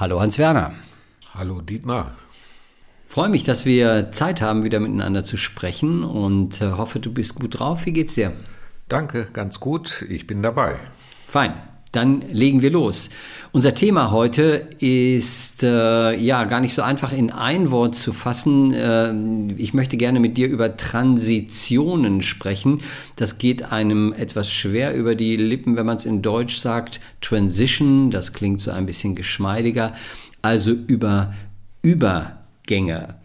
Hallo Hans-Werner. Hallo Dietmar. Freue mich, dass wir Zeit haben, wieder miteinander zu sprechen und äh, hoffe, du bist gut drauf. Wie geht's dir? Danke, ganz gut. Ich bin dabei. Fein. Dann legen wir los. Unser Thema heute ist äh, ja gar nicht so einfach in ein Wort zu fassen. Äh, ich möchte gerne mit dir über Transitionen sprechen. Das geht einem etwas schwer über die Lippen, wenn man es in Deutsch sagt. Transition, das klingt so ein bisschen geschmeidiger. Also über Übergänge.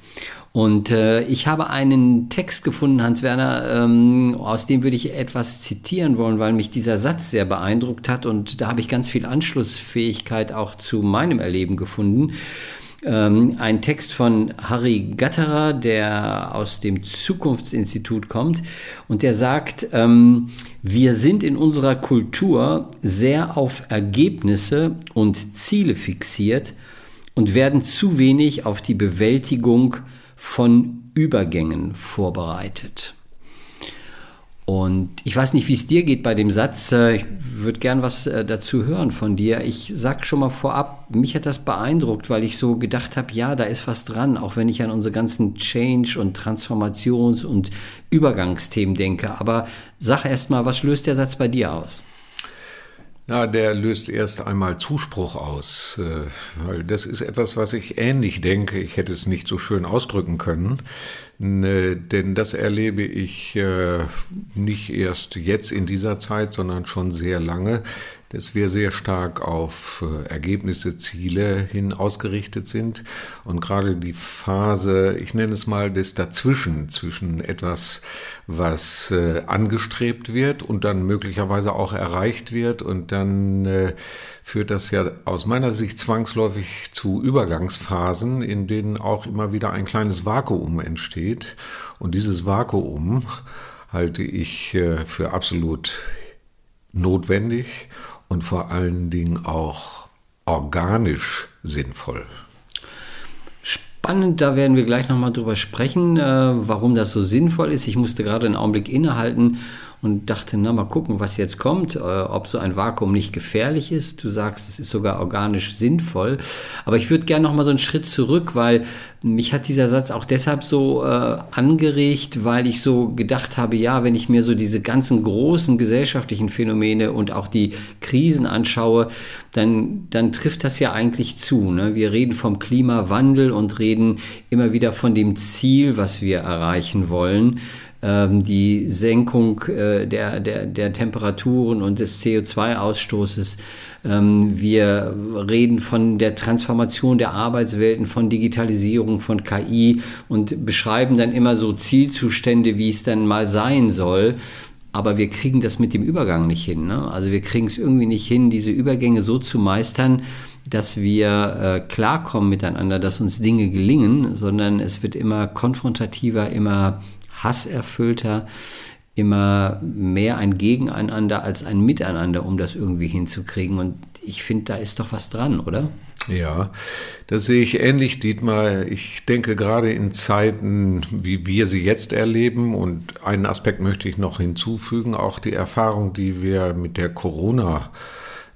Und äh, ich habe einen Text gefunden, Hans-Werner, ähm, aus dem würde ich etwas zitieren wollen, weil mich dieser Satz sehr beeindruckt hat und da habe ich ganz viel Anschlussfähigkeit auch zu meinem Erleben gefunden. Ähm, ein Text von Harry Gatterer, der aus dem Zukunftsinstitut kommt und der sagt, ähm, wir sind in unserer Kultur sehr auf Ergebnisse und Ziele fixiert und werden zu wenig auf die Bewältigung von Übergängen vorbereitet. Und ich weiß nicht, wie es dir geht bei dem Satz. Äh, ich würde gern was äh, dazu hören von dir. Ich sag schon mal vorab, mich hat das beeindruckt, weil ich so gedacht habe, ja, da ist was dran, auch wenn ich an unsere ganzen Change- und Transformations- und Übergangsthemen denke. Aber sag erst mal, was löst der Satz bei dir aus? Ja, der löst erst einmal Zuspruch aus, äh, weil das ist etwas, was ich ähnlich denke. Ich hätte es nicht so schön ausdrücken können, denn das erlebe ich äh, nicht erst jetzt in dieser Zeit, sondern schon sehr lange, dass wir sehr stark auf äh, Ergebnisse, Ziele hin ausgerichtet sind. Und gerade die Phase, ich nenne es mal das Dazwischen, zwischen etwas, was äh, angestrebt wird und dann möglicherweise auch erreicht wird und dann führt das ja aus meiner Sicht zwangsläufig zu Übergangsphasen, in denen auch immer wieder ein kleines Vakuum entsteht. Und dieses Vakuum halte ich für absolut notwendig und vor allen Dingen auch organisch sinnvoll. Spannend, da werden wir gleich nochmal drüber sprechen, äh, warum das so sinnvoll ist. Ich musste gerade einen Augenblick innehalten und dachte, na mal gucken, was jetzt kommt, äh, ob so ein Vakuum nicht gefährlich ist. Du sagst, es ist sogar organisch sinnvoll. Aber ich würde gerne noch mal so einen Schritt zurück, weil mich hat dieser Satz auch deshalb so äh, angeregt, weil ich so gedacht habe, ja, wenn ich mir so diese ganzen großen gesellschaftlichen Phänomene und auch die Krisen anschaue, dann, dann trifft das ja eigentlich zu. Ne? Wir reden vom Klimawandel und reden immer wieder von dem Ziel, was wir erreichen wollen ähm, die Senkung äh, der, der, der Temperaturen und des CO2-Ausstoßes. Ähm, wir reden von der Transformation der Arbeitswelten, von Digitalisierung, von KI und beschreiben dann immer so Zielzustände, wie es dann mal sein soll. Aber wir kriegen das mit dem Übergang nicht hin. Ne? Also wir kriegen es irgendwie nicht hin, diese Übergänge so zu meistern, dass wir äh, klarkommen miteinander, dass uns Dinge gelingen, sondern es wird immer konfrontativer, immer hasserfüllter, immer mehr ein Gegeneinander als ein Miteinander, um das irgendwie hinzukriegen. Und ich finde, da ist doch was dran, oder? Ja, das sehe ich ähnlich, Dietmar. Ich denke gerade in Zeiten, wie wir sie jetzt erleben, und einen Aspekt möchte ich noch hinzufügen, auch die Erfahrung, die wir mit der Corona-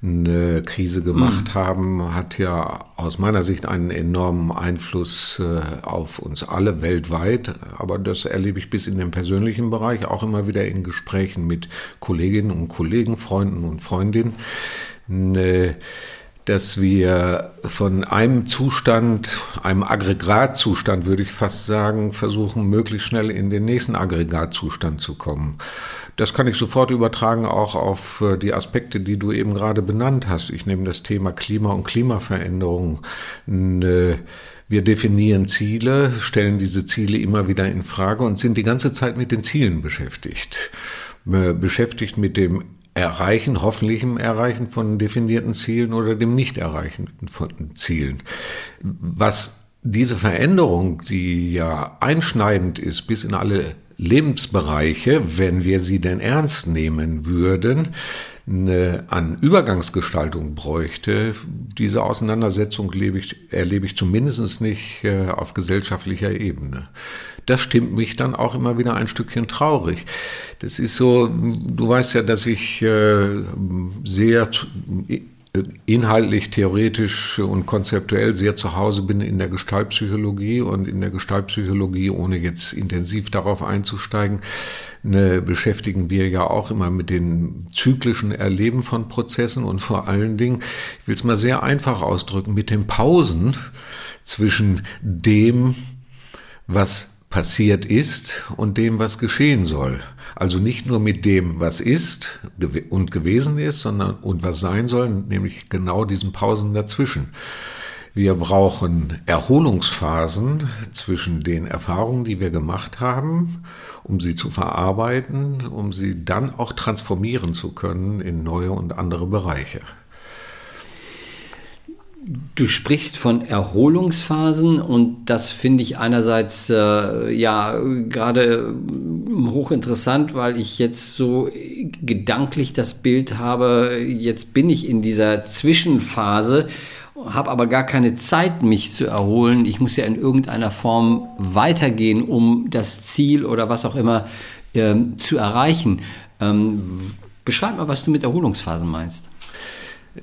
eine Krise gemacht mhm. haben, hat ja aus meiner Sicht einen enormen Einfluss äh, auf uns alle weltweit. Aber das erlebe ich bis in den persönlichen Bereich, auch immer wieder in Gesprächen mit Kolleginnen und Kollegen, Freunden und Freundinnen. Ne, dass wir von einem Zustand, einem Aggregatzustand, würde ich fast sagen, versuchen, möglichst schnell in den nächsten Aggregatzustand zu kommen. Das kann ich sofort übertragen auch auf äh, die Aspekte, die du eben gerade benannt hast. Ich nehme das Thema Klima und Klimaveränderung. Äh, wir definieren Ziele, stellen diese Ziele immer wieder in Frage und sind die ganze Zeit mit den Zielen beschäftigt. Beschäftigt mit dem Erreichen, hoffentlich im Erreichen von definierten Zielen oder dem Nicht-Erreichen von Zielen. Was diese Veränderung, die ja einschneidend ist bis in alle Lebensbereiche, wenn wir sie denn ernst nehmen würden, eine, an Übergangsgestaltung bräuchte, diese Auseinandersetzung ich, erlebe ich zumindest nicht äh, auf gesellschaftlicher Ebene. Das stimmt mich dann auch immer wieder ein Stückchen traurig. Das ist so, du weißt ja, dass ich äh, sehr inhaltlich, theoretisch und konzeptuell sehr zu Hause bin in der Gestaltpsychologie und in der Gestaltpsychologie, ohne jetzt intensiv darauf einzusteigen, ne, beschäftigen wir ja auch immer mit den zyklischen Erleben von Prozessen und vor allen Dingen, ich will es mal sehr einfach ausdrücken, mit den Pausen zwischen dem, was passiert ist und dem, was geschehen soll. Also nicht nur mit dem, was ist und gewesen ist, sondern und was sein soll, nämlich genau diesen Pausen dazwischen. Wir brauchen Erholungsphasen zwischen den Erfahrungen, die wir gemacht haben, um sie zu verarbeiten, um sie dann auch transformieren zu können in neue und andere Bereiche. Du sprichst von Erholungsphasen und das finde ich einerseits äh, ja gerade hochinteressant, weil ich jetzt so gedanklich das Bild habe, jetzt bin ich in dieser Zwischenphase, habe aber gar keine Zeit, mich zu erholen. Ich muss ja in irgendeiner Form weitergehen, um das Ziel oder was auch immer äh, zu erreichen. Ähm, beschreib mal, was du mit Erholungsphasen meinst.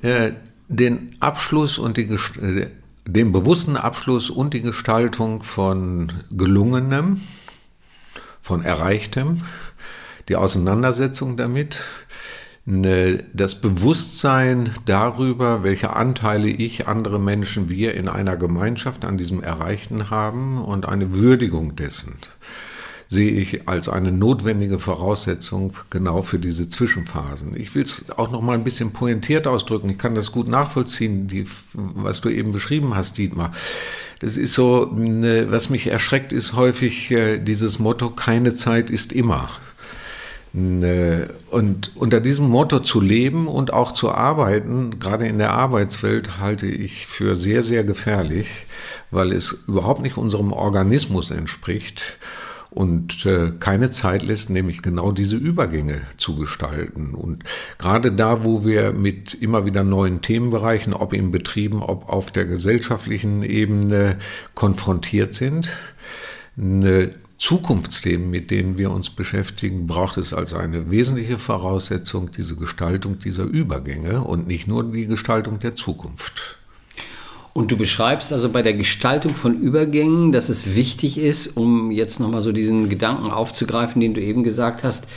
Äh, den Abschluss und die, äh, den bewussten Abschluss und die Gestaltung von gelungenem, von erreichtem, die Auseinandersetzung damit, ne, das Bewusstsein darüber, welche Anteile ich, andere Menschen, wir in einer Gemeinschaft an diesem Erreichten haben und eine Würdigung dessen sehe ich als eine notwendige Voraussetzung genau für diese Zwischenphasen. Ich will es auch noch mal ein bisschen pointiert ausdrücken. Ich kann das gut nachvollziehen, die, was du eben beschrieben hast, Dietmar. Das ist so, ne, was mich erschreckt, ist häufig äh, dieses Motto, keine Zeit ist immer. Ne, und unter diesem Motto zu leben und auch zu arbeiten, gerade in der Arbeitswelt, halte ich für sehr, sehr gefährlich, weil es überhaupt nicht unserem Organismus entspricht und äh, keine Zeit lässt, nämlich genau diese Übergänge zu gestalten. Und gerade da, wo wir mit immer wieder neuen Themenbereichen, ob in Betrieben, ob auf der gesellschaftlichen Ebene konfrontiert sind, eine Zukunftsthemen, mit denen wir uns beschäftigen, braucht es als eine wesentliche Voraussetzung diese Gestaltung dieser Übergänge und nicht nur die Gestaltung der Zukunft. Und du beschreibst also bei der Gestaltung von Übergängen, dass es wichtig ist, um jetzt nochmal so diesen Gedanken aufzugreifen, den du eben gesagt hast,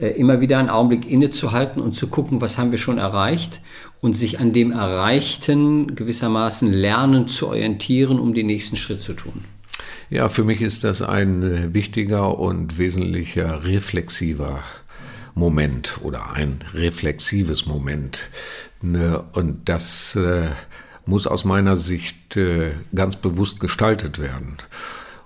äh, immer wieder einen Augenblick innezuhalten und zu gucken, was haben wir schon erreicht und sich an dem Erreichten gewissermaßen lernen zu orientieren, um den nächsten Schritt zu tun. Ja, für mich ist das ein wichtiger und wesentlicher reflexiver Moment oder ein reflexives Moment. Ne, und das äh, muss aus meiner Sicht äh, ganz bewusst gestaltet werden.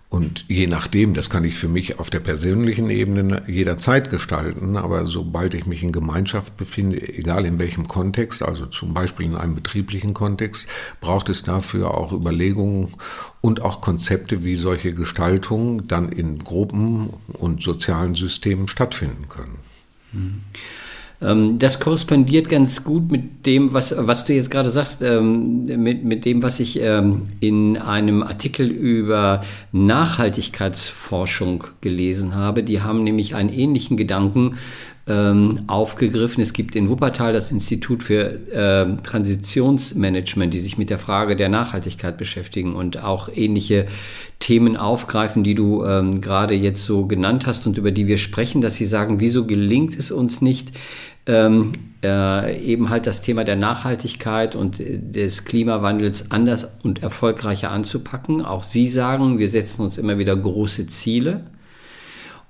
Und je nachdem, das kann ich für mich auf der persönlichen Ebene jederzeit gestalten, aber sobald ich mich in Gemeinschaft befinde, egal in welchem Kontext, also zum Beispiel in einem betrieblichen Kontext, braucht es dafür auch Überlegungen und auch Konzepte, wie solche Gestaltungen dann in Gruppen und sozialen Systemen stattfinden können. Mhm. Ähm, das korrespondiert ganz gut mit dem, was, was du jetzt gerade sagst, ähm, mit, mit dem, was ich ähm, in einem Artikel über Nachhaltigkeitsforschung gelesen habe. Die haben nämlich einen ähnlichen Gedanken ähm, aufgegriffen. Es gibt in Wuppertal das Institut für äh, Transitionsmanagement, die sich mit der Frage der Nachhaltigkeit beschäftigen und auch ähnliche Themen aufgreifen, die du ähm, gerade jetzt so genannt hast und über die wir sprechen, dass sie sagen, wieso gelingt es uns nicht, ähm, äh, eben halt das Thema der Nachhaltigkeit und des Klimawandels anders und erfolgreicher anzupacken. Auch Sie sagen, wir setzen uns immer wieder große Ziele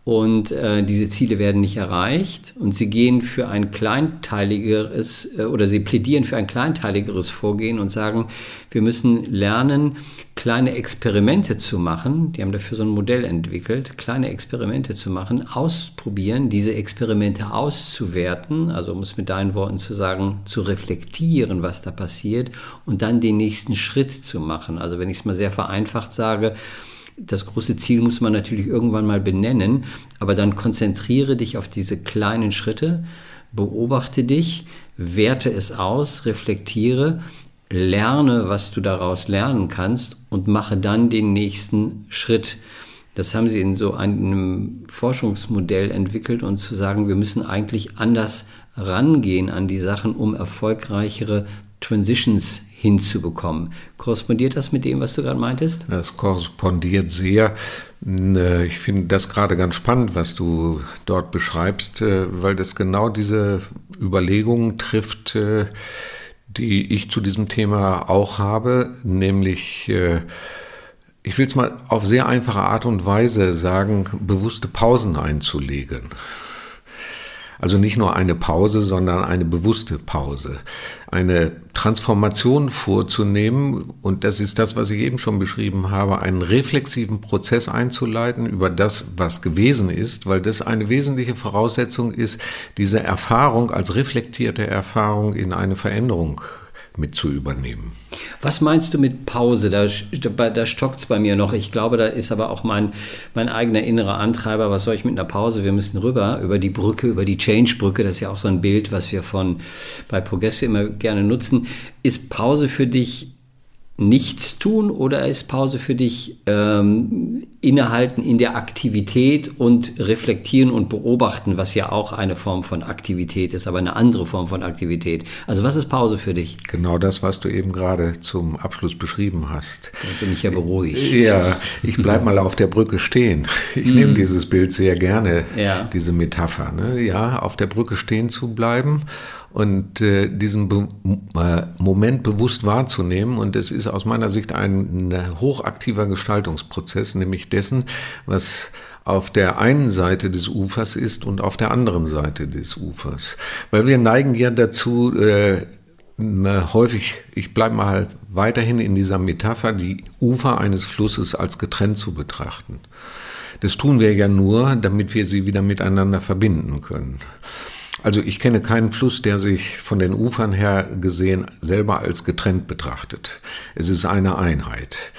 und äh, diese Ziele werden nicht erreicht und sie gehen für ein kleinteiligeres äh, oder sie plädieren für ein kleinteiligeres Vorgehen und sagen, wir müssen lernen, kleine Experimente zu machen. Die haben dafür so ein Modell entwickelt, kleine Experimente zu machen, ausprobieren, diese Experimente auszuwerten, also um es mit deinen Worten zu sagen, zu reflektieren, was da passiert und dann den nächsten Schritt zu machen. Also wenn ich es mal sehr vereinfacht sage, das große Ziel muss man natürlich irgendwann mal benennen, aber dann konzentriere dich auf diese kleinen Schritte, beobachte dich, werte es aus, reflektiere, lerne, was du daraus lernen kannst und mache dann den nächsten Schritt. Das haben sie in so einem Forschungsmodell entwickelt und zu sagen, wir müssen eigentlich anders rangehen an die Sachen, um erfolgreichere Transitions hinzubekommen. Korrespondiert das mit dem, was du gerade meintest? Das korrespondiert sehr. Äh, ich finde das gerade ganz spannend, was du dort beschreibst, äh, weil das genau diese Überlegungen trifft, äh, die ich zu diesem Thema auch habe, nämlich ich will es mal auf sehr einfache Art und Weise sagen, bewusste Pausen einzulegen. Also nicht nur eine Pause, sondern eine bewusste Pause. Eine Transformation vorzunehmen, und das ist das, was ich eben schon beschrieben habe, einen reflexiven Prozess einzuleiten über das, was gewesen ist, weil das eine wesentliche Voraussetzung ist, diese Erfahrung als reflektierte Erfahrung in eine Veränderung mit zu übernehmen. Was meinst du mit Pause? Da, da stockt es bei mir noch. Ich glaube, da ist aber auch mein, mein eigener innerer Antreiber. Was soll ich mit einer Pause? Wir müssen rüber über die Brücke, über die Change-Brücke. Das ist ja auch so ein Bild, was wir von bei Progresso immer gerne nutzen. Ist Pause für dich nichts tun oder ist Pause für dich ähm, innehalten in der Aktivität und reflektieren und beobachten, was ja auch eine Form von Aktivität ist, aber eine andere Form von Aktivität. Also was ist Pause für dich? Genau das, was du eben gerade zum Abschluss beschrieben hast. Da bin ich ja beruhigt. Ja, ich bleibe mal auf der Brücke stehen. Ich mm. nehme dieses Bild sehr gerne, ja. diese Metapher. Ne? Ja, auf der Brücke stehen zu bleiben und äh, diesen Be äh, Moment bewusst wahrzunehmen. Und es ist aus meiner Sicht ein, ein hochaktiver Gestaltungsprozess, nämlich dessen, was auf der einen Seite des Ufers ist und auf der anderen Seite des Ufers. Weil wir neigen ja dazu, äh, häufig, ich bleibe mal weiterhin in dieser Metapher, die Ufer eines Flusses als getrennt zu betrachten. Das tun wir ja nur, damit wir sie wieder miteinander verbinden können. Also ich kenne keinen Fluss, der sich von den Ufern her gesehen selber als getrennt betrachtet. Es ist eine Einheit.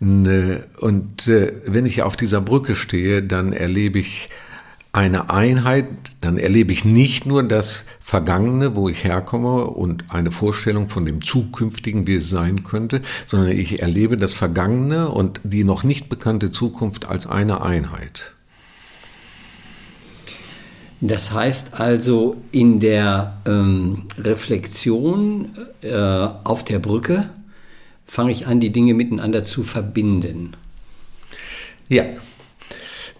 Und äh, wenn ich auf dieser Brücke stehe, dann erlebe ich eine Einheit, dann erlebe ich nicht nur das Vergangene, wo ich herkomme und eine Vorstellung von dem Zukünftigen, wie es sein könnte, sondern ich erlebe das Vergangene und die noch nicht bekannte Zukunft als eine Einheit. Das heißt also, in der ähm, Reflexion äh, auf der Brücke fange ich an, die Dinge miteinander zu verbinden. Ja,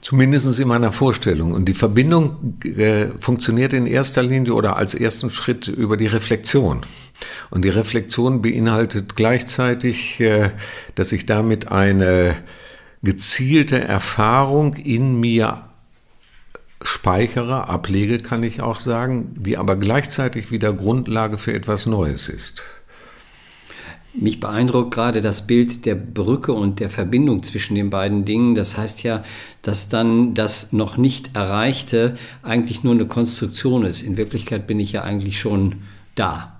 zumindest in meiner Vorstellung. Und die Verbindung äh, funktioniert in erster Linie oder als ersten Schritt über die Reflexion. Und die Reflexion beinhaltet gleichzeitig, äh, dass ich damit eine gezielte Erfahrung in mir speichere, ablege, kann ich auch sagen, die aber gleichzeitig wieder Grundlage für etwas Neues ist. Mich beeindruckt gerade das Bild der Brücke und der Verbindung zwischen den beiden Dingen. Das heißt ja, dass dann das noch nicht Erreichte eigentlich nur eine Konstruktion ist. In Wirklichkeit bin ich ja eigentlich schon da.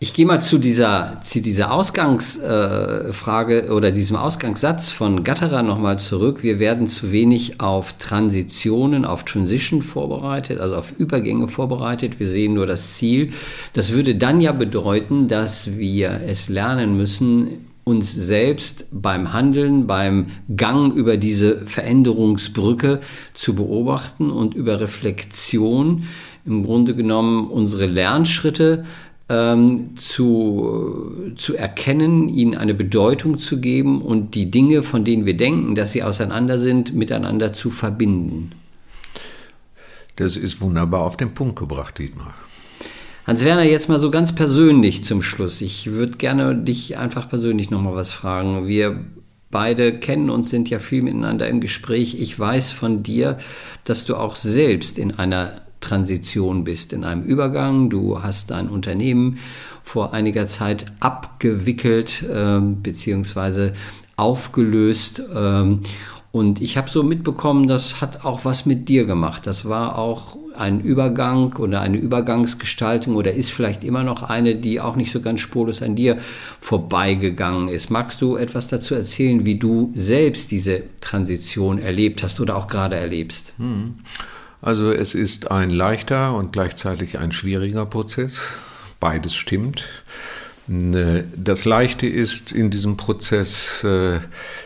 Ich gehe mal zu dieser, zu dieser Ausgangsfrage äh, oder diesem Ausgangssatz von Gatterer nochmal zurück. Wir werden zu wenig auf Transitionen, auf Transition vorbereitet, also auf Übergänge vorbereitet. Wir sehen nur das Ziel. Das würde dann ja bedeuten, dass wir es lernen müssen, uns selbst beim Handeln, beim Gang über diese Veränderungsbrücke zu beobachten und über Reflexion im Grunde genommen unsere Lernschritte ähm, zu, zu erkennen, ihnen eine Bedeutung zu geben und die Dinge, von denen wir denken, dass sie auseinander sind, miteinander zu verbinden. Das ist wunderbar auf den Punkt gebracht, Dietmar. Hans-Werner, jetzt mal so ganz persönlich zum Schluss. Ich würde gerne dich einfach persönlich nochmal was fragen. Wir beide kennen uns, sind ja viel miteinander im Gespräch. Ich weiß von dir, dass du auch selbst in einer Transition bist, in einem Übergang. Du hast dein Unternehmen vor einiger Zeit abgewickelt äh, bzw. aufgelöst. Ähm, und ich habe so mitbekommen, das hat auch was mit dir gemacht. Das war auch ein Übergang oder eine Übergangsgestaltung oder ist vielleicht immer noch eine, die auch nicht so ganz spurlos an dir vorbeigegangen ist. Magst du etwas dazu erzählen, wie du selbst diese Transition erlebt hast oder auch gerade erlebst? Hm. Also es ist ein leichter und gleichzeitig ein schwieriger Prozess. Beides stimmt. Ne, das Leichte ist in diesem Prozess äh,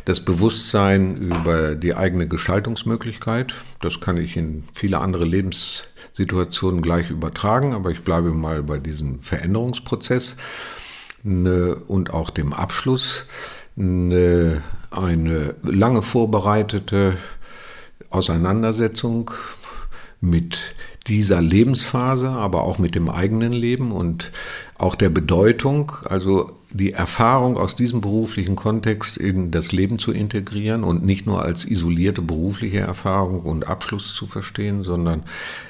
das Bewusstsein über die eigene Gestaltungsmöglichkeit. Das kann ich in viele andere Lebenssituationen gleich übertragen, aber ich bleibe mal bei diesem Veränderungsprozess und auch dem Abschluss. Ne, eine lange vorbereitete Auseinandersetzung mit dieser Lebensphase, aber auch mit dem eigenen Leben und auch der Bedeutung, also die Erfahrung aus diesem beruflichen Kontext in das Leben zu integrieren und nicht nur als isolierte berufliche Erfahrung und Abschluss zu verstehen, sondern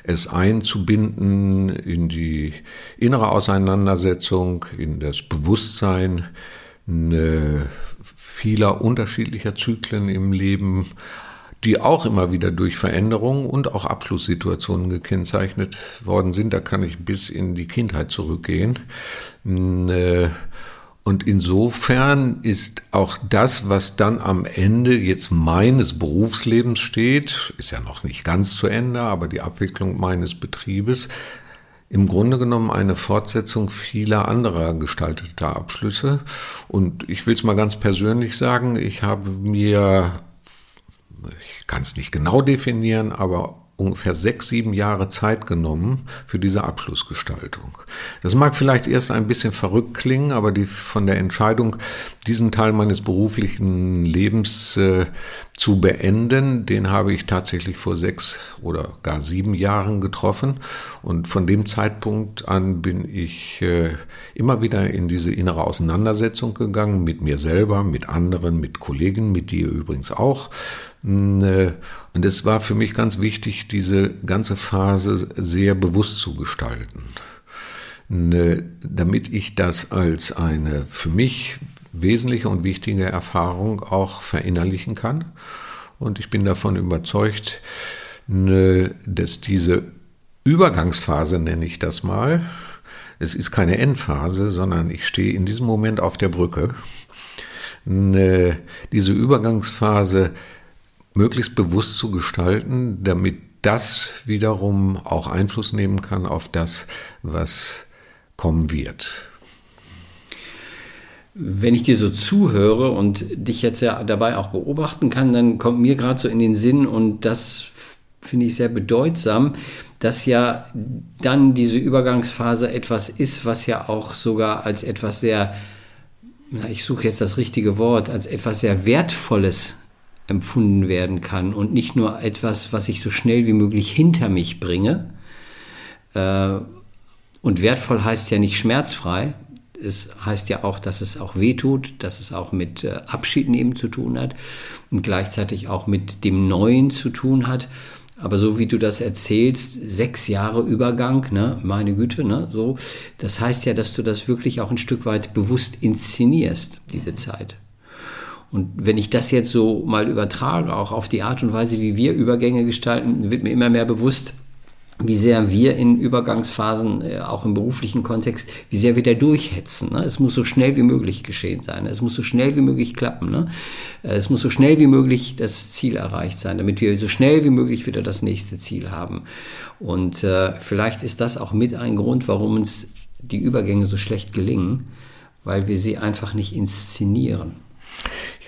es einzubinden in die innere Auseinandersetzung, in das Bewusstsein vieler unterschiedlicher Zyklen im Leben, die auch immer wieder durch Veränderungen und auch Abschlusssituationen gekennzeichnet worden sind. Da kann ich bis in die Kindheit zurückgehen. Äh, und insofern ist auch das, was dann am Ende jetzt meines Berufslebens steht, ist ja noch nicht ganz zu Ende, aber die Abwicklung meines Betriebes, im Grunde genommen eine Fortsetzung vieler anderer gestalteter Abschlüsse. Und ich will es mal ganz persönlich sagen, ich habe mir ich kann es nicht genau definieren, aber ungefähr sechs, sieben Jahre Zeit genommen für diese Abschlussgestaltung. Das mag vielleicht erst ein bisschen verrückt klingen, aber die, von der Entscheidung, diesen Teil meines beruflichen Lebens äh, zu beenden, den habe ich tatsächlich vor sechs oder gar sieben Jahren getroffen. Und von dem Zeitpunkt an bin ich äh, immer wieder in diese innere Auseinandersetzung gegangen, mit mir selber, mit anderen, mit Kollegen, mit dir übrigens auch und es war für mich ganz wichtig, diese ganze Phase sehr bewusst zu gestalten, äh, damit ich das als eine für mich wesentliche und wichtige Erfahrung auch verinnerlichen kann. Und ich bin davon überzeugt, äh, dass diese Übergangsphase, nenne ich das mal, es ist keine Endphase, sondern ich stehe in diesem Moment auf der Brücke. Diese Übergangsphase möglichst bewusst zu gestalten, damit das wiederum auch Einfluss nehmen kann auf das, was kommen wird. Wenn ich dir so zuhöre und dich jetzt ja dabei auch beobachten kann, dann kommt mir gerade so in den Sinn und das finde ich sehr bedeutsam, dass ja dann diese Übergangsphase etwas ist, was ja auch sogar als etwas sehr, na, ich suche jetzt das richtige Wort, als etwas sehr Wertvolles empfunden werden kann und nicht nur etwas, was ich so schnell wie möglich hinter mich bringe. Äh, und wertvoll heißt ja nicht schmerzfrei. Es heißt ja auch, dass es auch wehtut, dass es auch mit äh, Abschied nehmen zu tun hat und gleichzeitig auch mit dem Neuen zu tun hat. Aber so wie du das erzählst, sechs Jahre Übergang, ne, meine Güte, ne, so, das heißt ja, dass du das wirklich auch ein Stück weit bewusst inszenierst, diese Zeit. Und wenn ich das jetzt so mal übertrage, auch auf die Art und Weise, wie wir Übergänge gestalten, wird mir immer mehr bewusst, wie sehr wir in Übergangsphasen, äh, auch im beruflichen Kontext, wie sehr wir da durchhetzen. Ne? Es muss so schnell wie möglich geschehen sein. Es muss so schnell wie möglich klappen. Ne? Äh, es muss so schnell wie möglich das Ziel erreicht sein, damit wir so schnell wie möglich wieder das nächste Ziel haben. Und äh, vielleicht ist das auch mit ein Grund, warum uns die Übergänge so schlecht gelingen, weil wir sie einfach nicht inszenieren.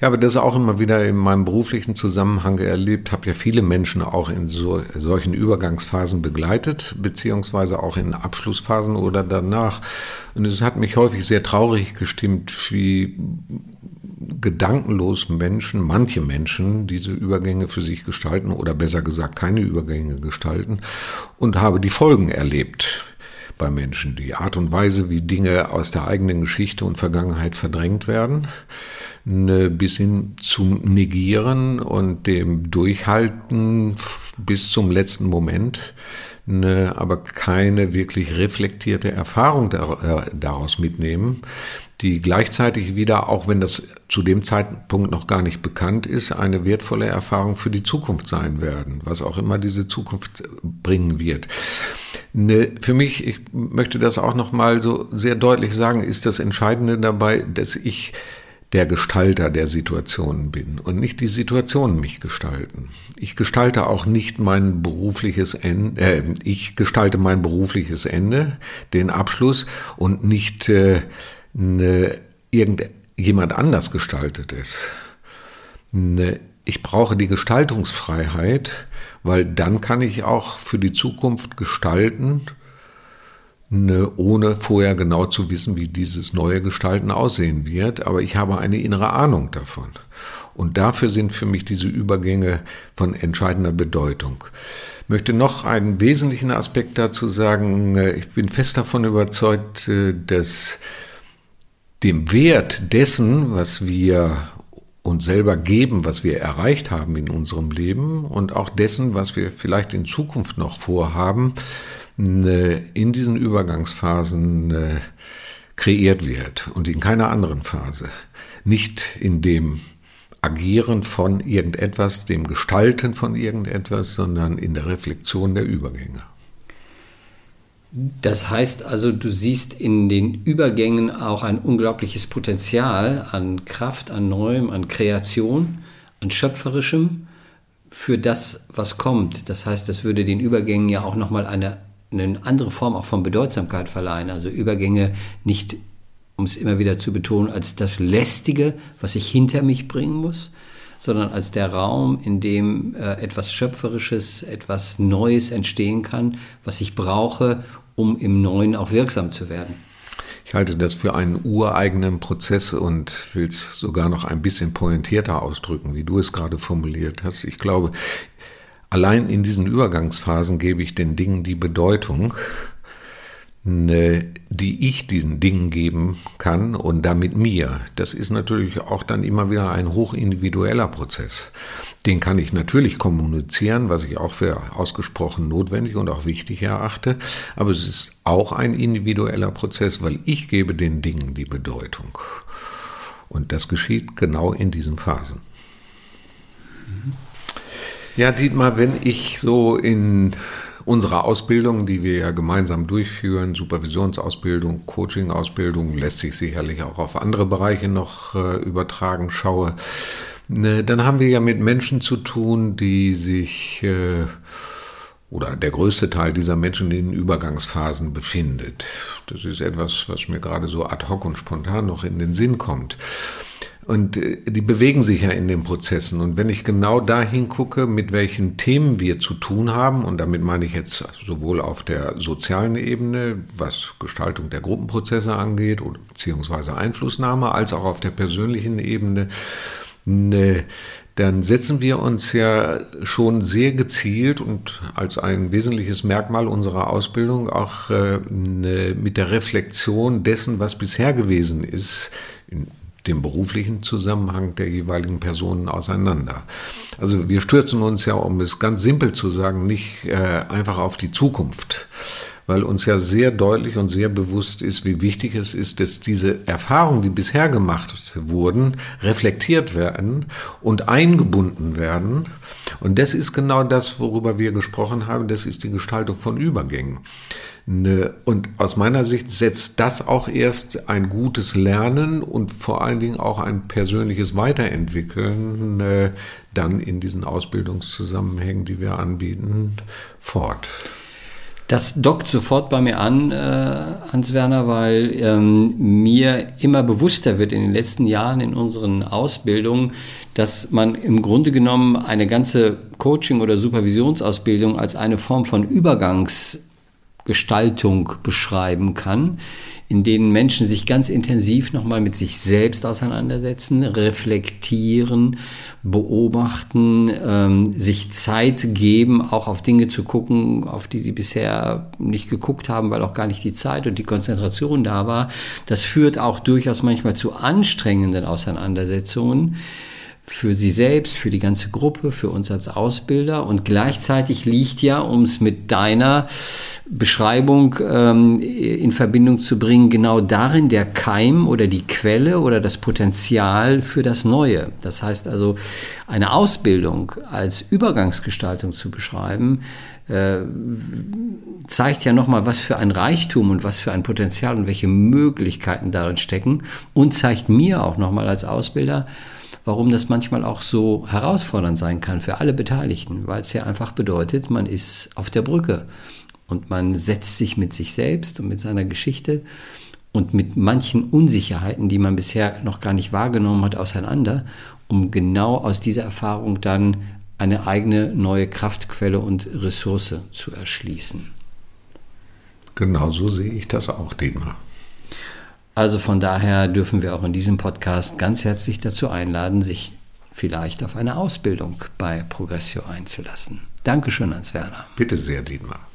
Ich habe das auch immer wieder in meinem beruflichen Zusammenhang erlebt, habe ja viele Menschen auch in so, solchen Übergangsphasen begleitet, beziehungsweise auch in Abschlussphasen oder danach. Und es hat mich häufig sehr traurig gestimmt, wie gedankenlos Menschen, manche Menschen, diese Übergänge für sich gestalten oder besser gesagt keine Übergänge gestalten und habe die Folgen erlebt bei Menschen. Die Art und Weise, wie Dinge aus der eigenen Geschichte und Vergangenheit verdrängt werden, ne, bis hin zum Negieren und dem Durchhalten bis zum letzten Moment, ne, aber keine wirklich reflektierte Erfahrung äh, daraus mitnehmen, die gleichzeitig wieder, auch wenn das zu dem Zeitpunkt noch gar nicht bekannt ist, eine wertvolle Erfahrung für die Zukunft sein werden, was auch immer diese Zukunft bringen wird. Ne, für mich, ich möchte das auch noch mal so sehr deutlich sagen, ist das Entscheidende dabei, dass ich der Gestalter der Situationen bin und nicht die Situationen mich gestalten. Ich gestalte auch nicht mein berufliches Ende, äh, ich gestalte mein berufliches Ende, den Abschluss und nicht äh, ne, irgendjemand anders gestaltet es. Ne, ich brauche die Gestaltungsfreiheit, weil dann kann ich auch für die Zukunft gestalten ne, ohne vorher genau zu wissen, wie dieses neue Gestalten aussehen wird. Aber ich habe eine innere Ahnung davon. Und dafür sind für mich diese Übergänge von entscheidender Bedeutung. Ich möchte noch einen wesentlichen Aspekt dazu sagen. Ich bin fest davon überzeugt, äh, dass dem Wert dessen, was wir uns selber geben, was wir erreicht haben in unserem Leben und auch dessen, was wir vielleicht in Zukunft noch vorhaben, in diesen Übergangsphasen äh, kreiert wird und in keiner anderen Phase. Nicht in dem Agieren von irgendetwas, dem Gestalten von irgendetwas, sondern in der Reflexion der Übergänge. Das heißt also, du siehst in den Übergängen auch ein unglaubliches Potenzial an Kraft, an Neuem, an Kreation, an Schöpferischem für das, was kommt. Das heißt, das würde den Übergängen ja auch nochmal eine eine andere Form auch von Bedeutsamkeit verleihen. Also Übergänge nicht, um es immer wieder zu betonen, als das Lästige, was ich hinter mich bringen muss, sondern als der Raum, in dem äh, etwas Schöpferisches, etwas Neues entstehen kann, was ich brauche, um im Neuen auch wirksam zu werden. Ich halte das für einen ureigenen Prozess und will es sogar noch ein bisschen pointierter ausdrücken, wie du es gerade formuliert hast. Ich glaube, Allein in diesen Übergangsphasen gebe ich den Dingen die Bedeutung, die ich diesen Dingen geben kann und damit mir. Das ist natürlich auch dann immer wieder ein hochindividueller Prozess. Den kann ich natürlich kommunizieren, was ich auch für ausgesprochen notwendig und auch wichtig erachte. Aber es ist auch ein individueller Prozess, weil ich gebe den Dingen die Bedeutung. Und das geschieht genau in diesen Phasen. Mhm. Ja, Dietmar, wenn ich so in unserer Ausbildung, die wir ja gemeinsam durchführen, Supervisionsausbildung, Coachingausbildung, lässt sich sicherlich auch auf andere Bereiche noch äh, übertragen, schaue, ne, dann haben wir ja mit Menschen zu tun, die sich äh, oder der größte Teil dieser Menschen in Übergangsphasen befindet. Das ist etwas, was mir gerade so ad hoc und spontan noch in den Sinn kommt. Und äh, die bewegen sich ja in den Prozessen. Und wenn ich genau dahin gucke, mit welchen Themen wir zu tun haben, und damit meine ich jetzt sowohl auf der sozialen Ebene, was Gestaltung der Gruppenprozesse angeht, beziehungsweise Einflussnahme, als auch auf der persönlichen Ebene, ne, dann setzen wir uns ja schon sehr gezielt und als ein wesentliches Merkmal unserer Ausbildung auch äh, ne, mit der Reflexion dessen, was bisher gewesen ist, in dem beruflichen Zusammenhang der jeweiligen Personen auseinander. Also wir stürzen uns ja, um es ganz simpel zu sagen, nicht äh, einfach auf die Zukunft, weil uns ja sehr deutlich und sehr bewusst ist, wie wichtig es ist, dass diese Erfahrungen, die bisher gemacht wurden, reflektiert werden und eingebunden werden. Und das ist genau das, worüber wir gesprochen haben, das ist die Gestaltung von Übergängen. Ne, und aus meiner Sicht setzt das auch erst ein gutes Lernen und vor allen Dingen auch ein persönliches Weiterentwickeln ne, dann in diesen Ausbildungszusammenhängen, die wir anbieten, fort. Das dockt sofort bei mir an, äh, Hans-Werner, weil ähm, mir immer bewusster wird in den letzten Jahren in unseren Ausbildungen, dass man im Grunde genommen eine ganze Coaching- oder Supervisionsausbildung als eine Form von Übergangs- Gestaltung beschreiben kann, in denen Menschen sich ganz intensiv nochmal mit sich selbst auseinandersetzen, reflektieren, beobachten, ähm, sich Zeit geben, auch auf Dinge zu gucken, auf die sie bisher nicht geguckt haben, weil auch gar nicht die Zeit und die Konzentration da war. Das führt auch durchaus manchmal zu anstrengenden Auseinandersetzungen für sie selbst, für die ganze Gruppe, für uns als Ausbilder. Und gleichzeitig liegt ja, um es mit deiner Beschreibung ähm, in Verbindung zu bringen, genau darin der Keim oder die Quelle oder das Potenzial für das Neue. Das heißt also, eine Ausbildung als Übergangsgestaltung zu beschreiben, äh, zeigt ja nochmal, was für ein Reichtum und was für ein Potenzial und welche Möglichkeiten darin stecken und zeigt mir auch nochmal als Ausbilder, warum das manchmal auch so herausfordernd sein kann für alle Beteiligten, weil es ja einfach bedeutet, man ist auf der Brücke und man setzt sich mit sich selbst und mit seiner Geschichte und mit manchen Unsicherheiten, die man bisher noch gar nicht wahrgenommen hat, auseinander, um genau aus dieser Erfahrung dann eine eigene neue Kraftquelle und Ressource zu erschließen. Genau so sehe ich das auch, Dietmar. Also von daher dürfen wir auch in diesem Podcast ganz herzlich dazu einladen, sich vielleicht auf eine Ausbildung bei Progressio einzulassen. Dankeschön, Hans Werner. Bitte sehr, Dietmar.